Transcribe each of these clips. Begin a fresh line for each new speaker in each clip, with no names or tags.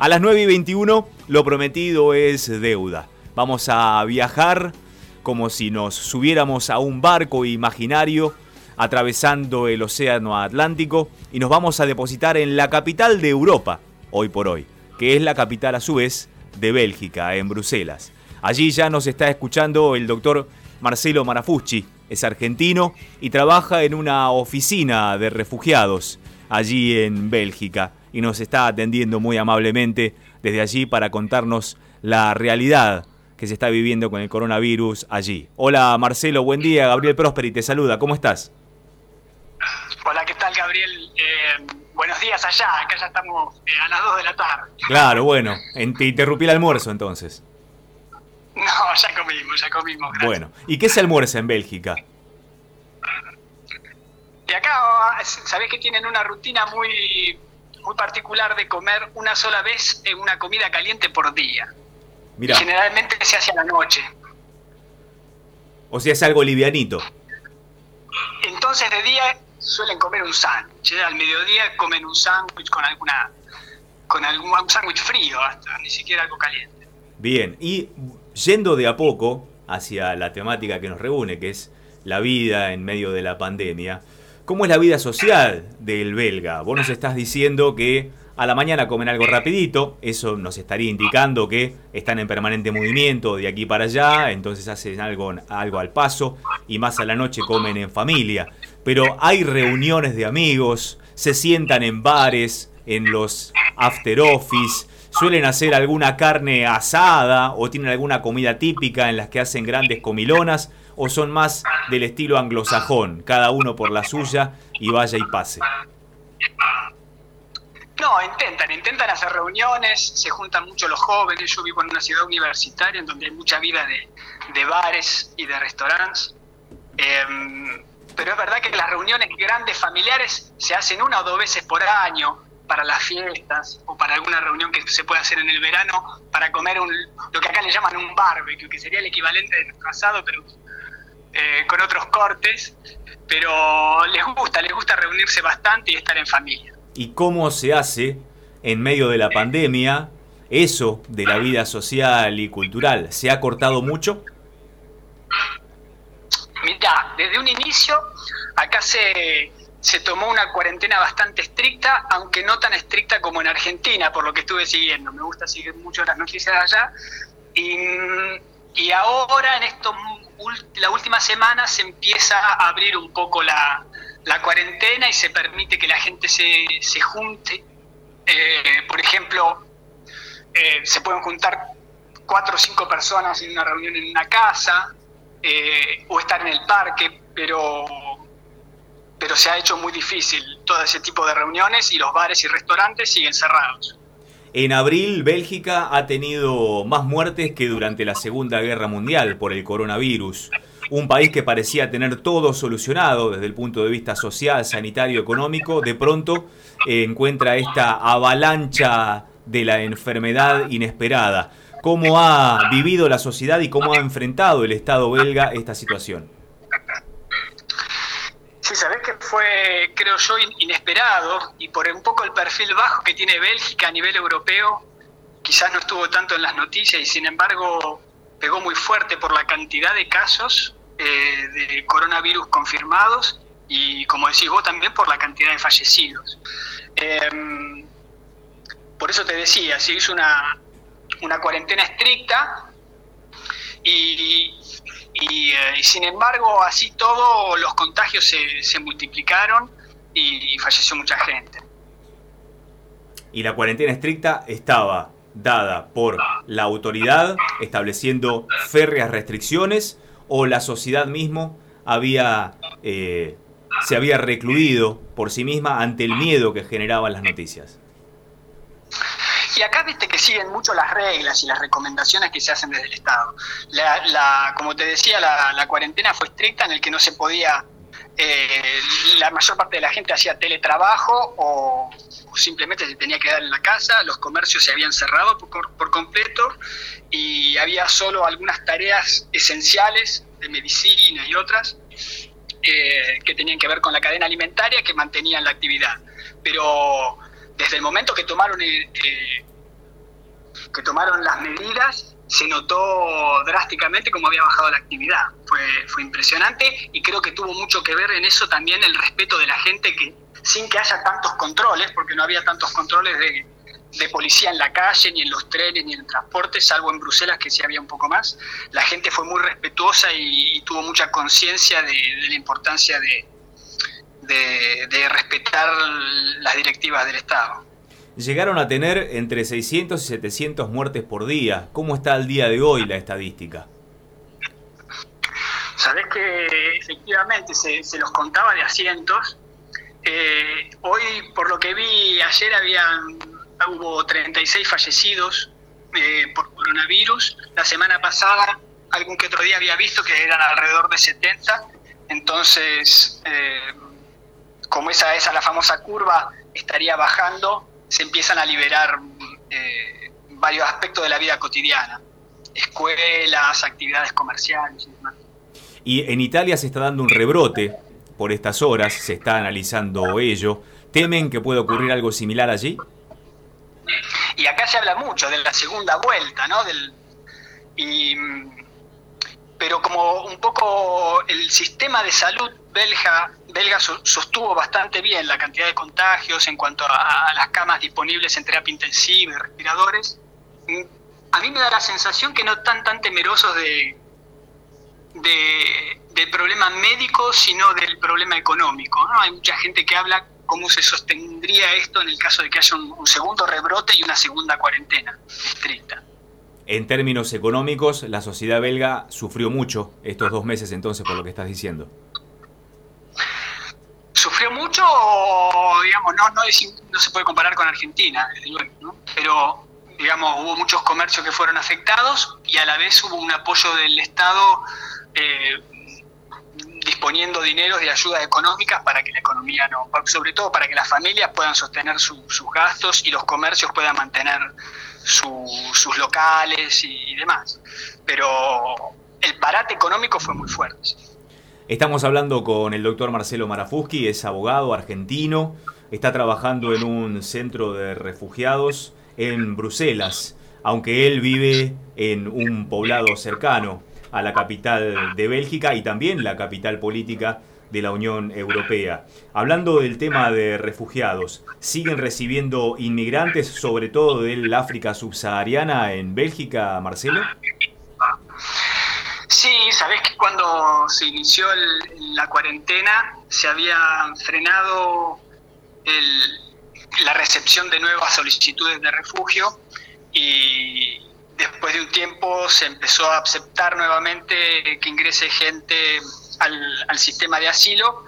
A las 9 y 21 lo prometido es deuda. Vamos a viajar como si nos subiéramos a un barco imaginario atravesando el Océano Atlántico y nos vamos a depositar en la capital de Europa, hoy por hoy, que es la capital a su vez de Bélgica, en Bruselas. Allí ya nos está escuchando el doctor Marcelo Marafucci, es argentino y trabaja en una oficina de refugiados allí en Bélgica y nos está atendiendo muy amablemente desde allí para contarnos la realidad que se está viviendo con el coronavirus allí. Hola Marcelo, buen día. Gabriel Prosperi te saluda. ¿Cómo estás?
Hola, ¿qué tal Gabriel? Eh, buenos días allá. Acá ya estamos eh, a las 2 de la tarde.
Claro, bueno. te interrumpí el almuerzo entonces.
No, ya comimos, ya comimos.
Bueno, ¿y qué se almuerza en Bélgica?
Y acá, sabés que tienen una rutina muy, muy particular de comer una sola vez en una comida caliente por día. Mira. generalmente se hace a la noche.
O sea, es algo livianito.
Entonces de día suelen comer un sándwich. Al mediodía comen un sándwich con alguna con algún sándwich frío, hasta ni siquiera algo caliente.
Bien, y yendo de a poco hacia la temática que nos reúne, que es la vida en medio de la pandemia, ¿cómo es la vida social del belga? Vos nos estás diciendo que a la mañana comen algo rapidito, eso nos estaría indicando que están en permanente movimiento de aquí para allá, entonces hacen algo, algo al paso y más a la noche comen en familia. Pero hay reuniones de amigos, se sientan en bares, en los after office, suelen hacer alguna carne asada o tienen alguna comida típica en las que hacen grandes comilonas o son más del estilo anglosajón, cada uno por la suya y vaya y pase.
No, intentan, intentan hacer reuniones, se juntan mucho los jóvenes, yo vivo en una ciudad universitaria en donde hay mucha vida de, bares y de restaurantes. Em, pero es verdad que las reuniones grandes familiares se hacen una o dos veces por año, para las fiestas o para alguna reunión que se pueda hacer en el verano para comer un, lo que acá le llaman un barbecue, que sería el equivalente de nuestro asado, pero eh, con otros cortes. Pero les gusta, les gusta reunirse bastante y estar en familia.
¿Y cómo se hace en medio de la pandemia eso de la vida social y cultural? ¿Se ha cortado mucho?
Mira, desde un inicio acá se, se tomó una cuarentena bastante estricta, aunque no tan estricta como en Argentina, por lo que estuve siguiendo. Me gusta seguir mucho las noticias de allá. Y, ahora, en esto, la última semana, se empieza a abrir un poco la, cuarentena y se permite que la gente se, se junte. Eh, por ejemplo, eh, se pueden juntar cuatro o cinco personas en una reunión en una casa eh, o estar en el parque, pero pero se ha hecho muy difícil todo ese tipo de reuniones y los bares y restaurantes siguen cerrados.
En abril, Bélgica ha tenido más muertes que durante la Segunda Guerra Mundial por el coronavirus. Un país que parecía tener todo solucionado desde el punto de vista social, sanitario, económico, de pronto eh, encuentra esta avalancha de la enfermedad inesperada. ¿Cómo ha vivido la sociedad y cómo ha enfrentado el Estado belga esta situación?
Sí, sabés que fue, creo yo, inesperado y por un poco el perfil bajo que tiene Bélgica a nivel europeo, quizás no estuvo tanto en las noticias y sin embargo pegó muy fuerte por la cantidad de casos eh, de coronavirus confirmados y, como decís vos, también por la cantidad de fallecidos. Em, por eso te decía, se hizo una, una cuarentena estricta y, eh, y, sin embargo, así todo, los contagios se, multiplicaron y, falleció mucha gente.
Y la cuarentena estricta estaba dada por la autoridad estableciendo férreas restricciones o la sociedad mismo había eh, se había recluido por sí misma ante el miedo que generaban las noticias.
Y acá viste que siguen mucho las reglas y las recomendaciones que se hacen desde el Estado. La, como te decía, la, cuarentena fue estricta en el que no se podía, eh, la mayor parte de la gente hacía teletrabajo o, simplemente se tenía que quedar en la casa, los comercios se habían cerrado por, completo y había solo algunas tareas esenciales de medicina y otras eh, que tenían que ver con la cadena alimentaria que mantenían la actividad. Pero desde el momento que tomaron eh, que tomaron las medidas, se notó drásticamente cómo había bajado la actividad. Fue, fue impresionante y creo que tuvo mucho que ver en eso también el respeto de la gente que, sin que haya tantos controles, porque no había tantos controles de, de policía en la calle, ni en los trenes, ni en el transporte, salvo en Bruselas que sí había un poco más. La gente fue muy respetuosa y, tuvo mucha conciencia de, la importancia de, de, respetar las directivas del Estado.
Llegaron a tener entre 600 y 700 muertes por día. ¿Cómo está al día de hoy la estadística?
Sabés que efectivamente se, los contaba de asientos. Eh, hoy, por lo que vi ayer, habían hubo 36 fallecidos eh, por coronavirus. La semana pasada, algún que otro día había visto que eran alrededor de 70. Entonces, eh, como esa es la famosa curva, estaría bajando, se empiezan a liberar eh, varios aspectos de la vida cotidiana. Escuelas, actividades comerciales y demás.
Y en Italia se está dando un rebrote por estas horas, se está analizando ello. ¿Temen que pueda ocurrir algo similar allí?
Y acá se habla mucho de la segunda vuelta, ¿no? Del, pero como un poco el sistema de salud belga, belga sostuvo bastante bien la cantidad de contagios en cuanto a, las camas disponibles en terapia intensiva y respiradores, mm, a mí me da la sensación que no están tan temerosos de, de, del problema médico, sino del problema económico. ¿no? Hay mucha gente que habla cómo se sostendría esto en el caso de que haya un, segundo rebrote y una segunda cuarentena estricta.
En términos económicos, la sociedad belga sufrió mucho estos dos meses entonces, por lo que estás diciendo.
Sufrió mucho, digamos, no, no, se puede comparar con Argentina, pero digamos, hubo muchos comercios que fueron afectados y a la vez hubo un apoyo del Estado eh, disponiendo dinero de ayuda económicas para que la economía no, sobre todo para que las familias puedan sostener sus gastos y los comercios puedan mantener sus locales y, demás. Pero el parate económico fue muy fuerte.
Estamos hablando con el doctor Marcelo Marafuschi, es abogado argentino, está trabajando en un centro de refugiados en Bruselas, aunque él vive en un poblado cercano a la capital de Bélgica y también la capital política de la Unión Europea. Hablando del tema de refugiados, ¿siguen recibiendo inmigrantes, sobre todo del África subsahariana en Bélgica, Marcelo?
Sí, sabés que cuando se inició la cuarentena se había frenado la recepción de nuevas solicitudes de refugio y después de un tiempo se empezó a aceptar nuevamente que ingrese gente al, sistema de asilo,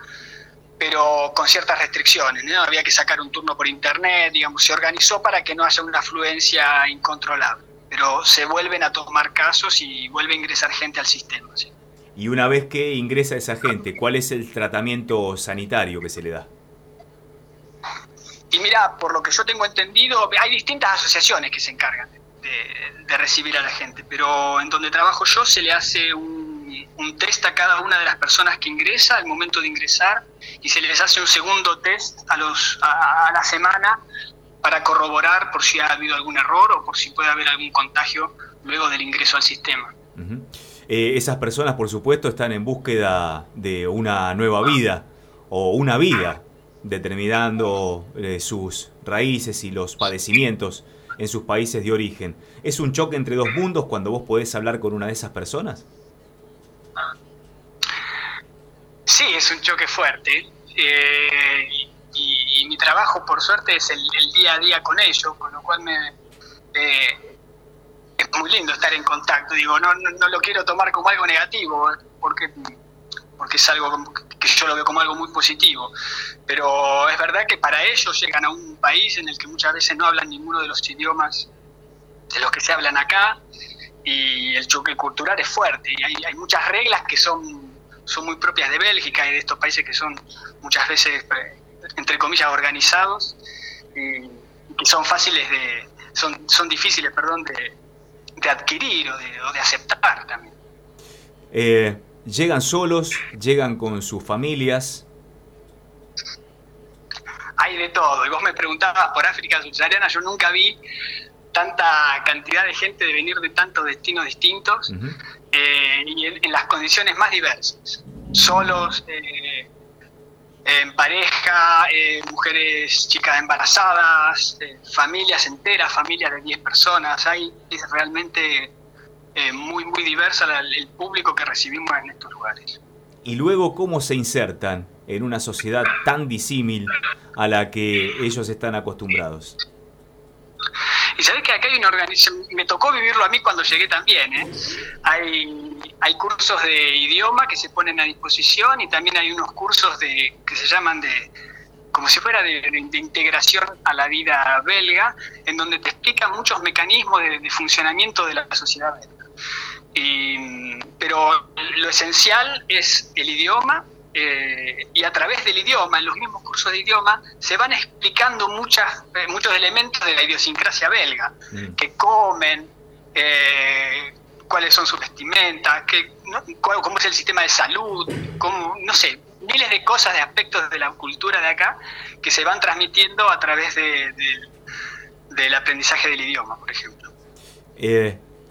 pero con ciertas restricciones. ¿no? Había que sacar un turno por internet, digamos, se organizó para que no haya una afluencia incontrolable. Pero se vuelven a tomar casos y vuelve a ingresar gente al sistema.
Y una vez que ingresa esa gente, ¿cuál es el tratamiento sanitario que se le da?
Y mira, por lo que yo tengo entendido, hay distintas asociaciones que se encargan de, recibir a la gente, pero en donde trabajo yo se le hace un, un, test a cada una de las personas que ingresa al momento de ingresar y se les hace un segundo test a, los, a, la semana para corroborar por si ha habido algún error o por si puede haber algún contagio luego del ingreso al sistema.
Eh, esas personas, por supuesto, están en búsqueda de una nueva vida o una vida, determinando eh, sus raíces y los padecimientos en sus países de origen. ¿Es un choque entre dos mundos cuando vos podés hablar con una de esas personas?
Sí, es un choque fuerte. Eh, y, mi trabajo, por suerte, es el, día a día con ellos, con lo cual me, eh, es muy lindo estar en contacto. Digo, no, no, lo quiero tomar como algo negativo, porque, porque es algo que yo lo veo como algo muy positivo. Pero es verdad que para ellos llegan a un país en el que muchas veces no hablan ninguno de los idiomas de los que se hablan acá y el choque cultural es fuerte y hay, hay muchas reglas que son, son muy propias de Bélgica y de estos países que son muchas veces, eh, entre comillas, organizados y, que son fáciles de, son, son difíciles, perdón, de, de adquirir o de, o de aceptar también.
Eh, ¿Llegan solos? ¿Llegan con sus familias?
Hay de todo. Y vos me preguntabas por África subsahariana, yo nunca vi tanta cantidad de gente de venir de tantos destinos distintos eh, y en, las condiciones más diversas. Solos, eh, en pareja, eh, mujeres, chicas embarazadas, familias enteras, familias de 10 personas. Hay, es realmente muy, muy diversa el público que recibimos en estos lugares.
Y luego, ¿cómo se insertan en una sociedad tan disímil a la que ellos están acostumbrados?
Y sabes que acá hay una organización, me tocó vivirlo a mí cuando llegué también, ¿eh? hay, hay cursos de idioma que se ponen a disposición y también hay unos cursos de que se llaman de como si fuera de, integración a la vida belga, en donde te explican muchos mecanismos de, funcionamiento de la sociedad belga. pero lo esencial es el idioma eh, y a través del idioma, en los mismos cursos de idioma, se van explicando muchas, eh, muchos elementos de la idiosincrasia belga, mm. que comen, eh, cuáles son sus vestimentas, que, cómo es el sistema de salud, cómo, no sé, miles de cosas, de aspectos de la cultura de acá que se van transmitiendo a través de, del aprendizaje del idioma, por ejemplo.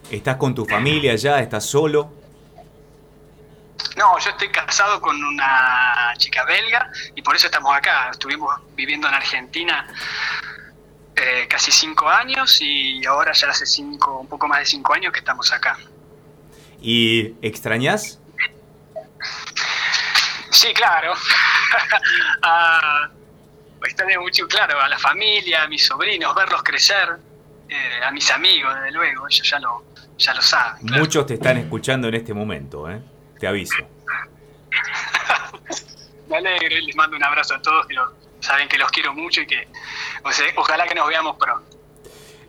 ¿Estás con tu familia ya? ¿Estás solo?
No, yo estoy casado con una chica belga y por eso estamos acá. Estuvimos viviendo en Argentina eh, casi cinco años y ahora ya hace cinco, un poco más de cinco años que estamos acá.
¿Y extrañas?
Sí, claro. extraño mucho, claro, a la familia, a mis sobrinos, verlos crecer, eh, a mis amigos, desde luego, ellos ya lo, ya lo saben.
Muchos te están escuchando en este momento, ¿eh? te aviso.
Me alegro y les mando un abrazo a todos, pero saben que los quiero mucho y que ojalá que nos veamos pronto.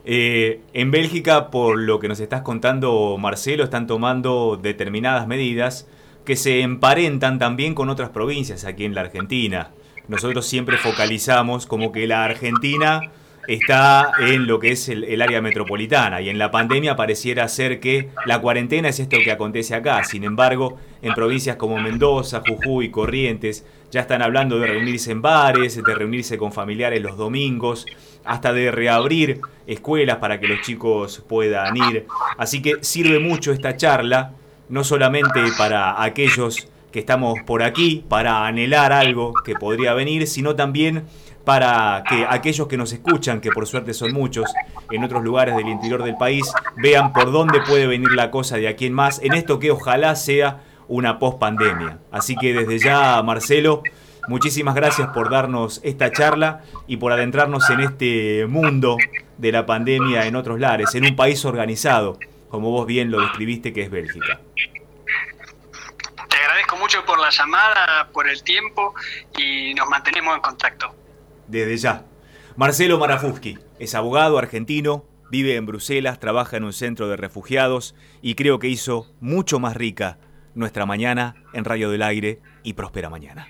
Eh, en Bélgica, por lo que nos estás contando, Marcelo, están tomando determinadas medidas que se emparentan también con otras provincias aquí en la Argentina. Nosotros siempre focalizamos como que la Argentina está en lo que es el, área metropolitana y en la pandemia pareciera ser que la cuarentena es esto que acontece acá. Sin embargo, en provincias como Mendoza, Jujuy, Corrientes, ya están hablando de reunirse en bares, de reunirse con familiares los domingos, hasta de reabrir escuelas para que los chicos puedan ir. Así que sirve mucho esta charla, no solamente para aquellos que estamos por aquí, para anhelar algo que podría venir, sino también para que aquellos que nos escuchan, que por suerte son muchos, en otros lugares del interior del país, vean por dónde puede venir la cosa de aquí en más, en esto que ojalá sea una post-pandemia. Así que desde ya, Marcelo, muchísimas gracias por darnos esta charla y por adentrarnos en este mundo de la pandemia en otros lares, en un país organizado, como vos bien lo describiste, que es Bélgica.
Te agradezco mucho por la llamada, por el tiempo y nos mantenemos en contacto
desde ya. Marcelo Marafuski es abogado argentino, vive en Bruselas, trabaja en un centro de refugiados y creo que hizo mucho más rica nuestra mañana en Radio del Aire y Próspera Mañana.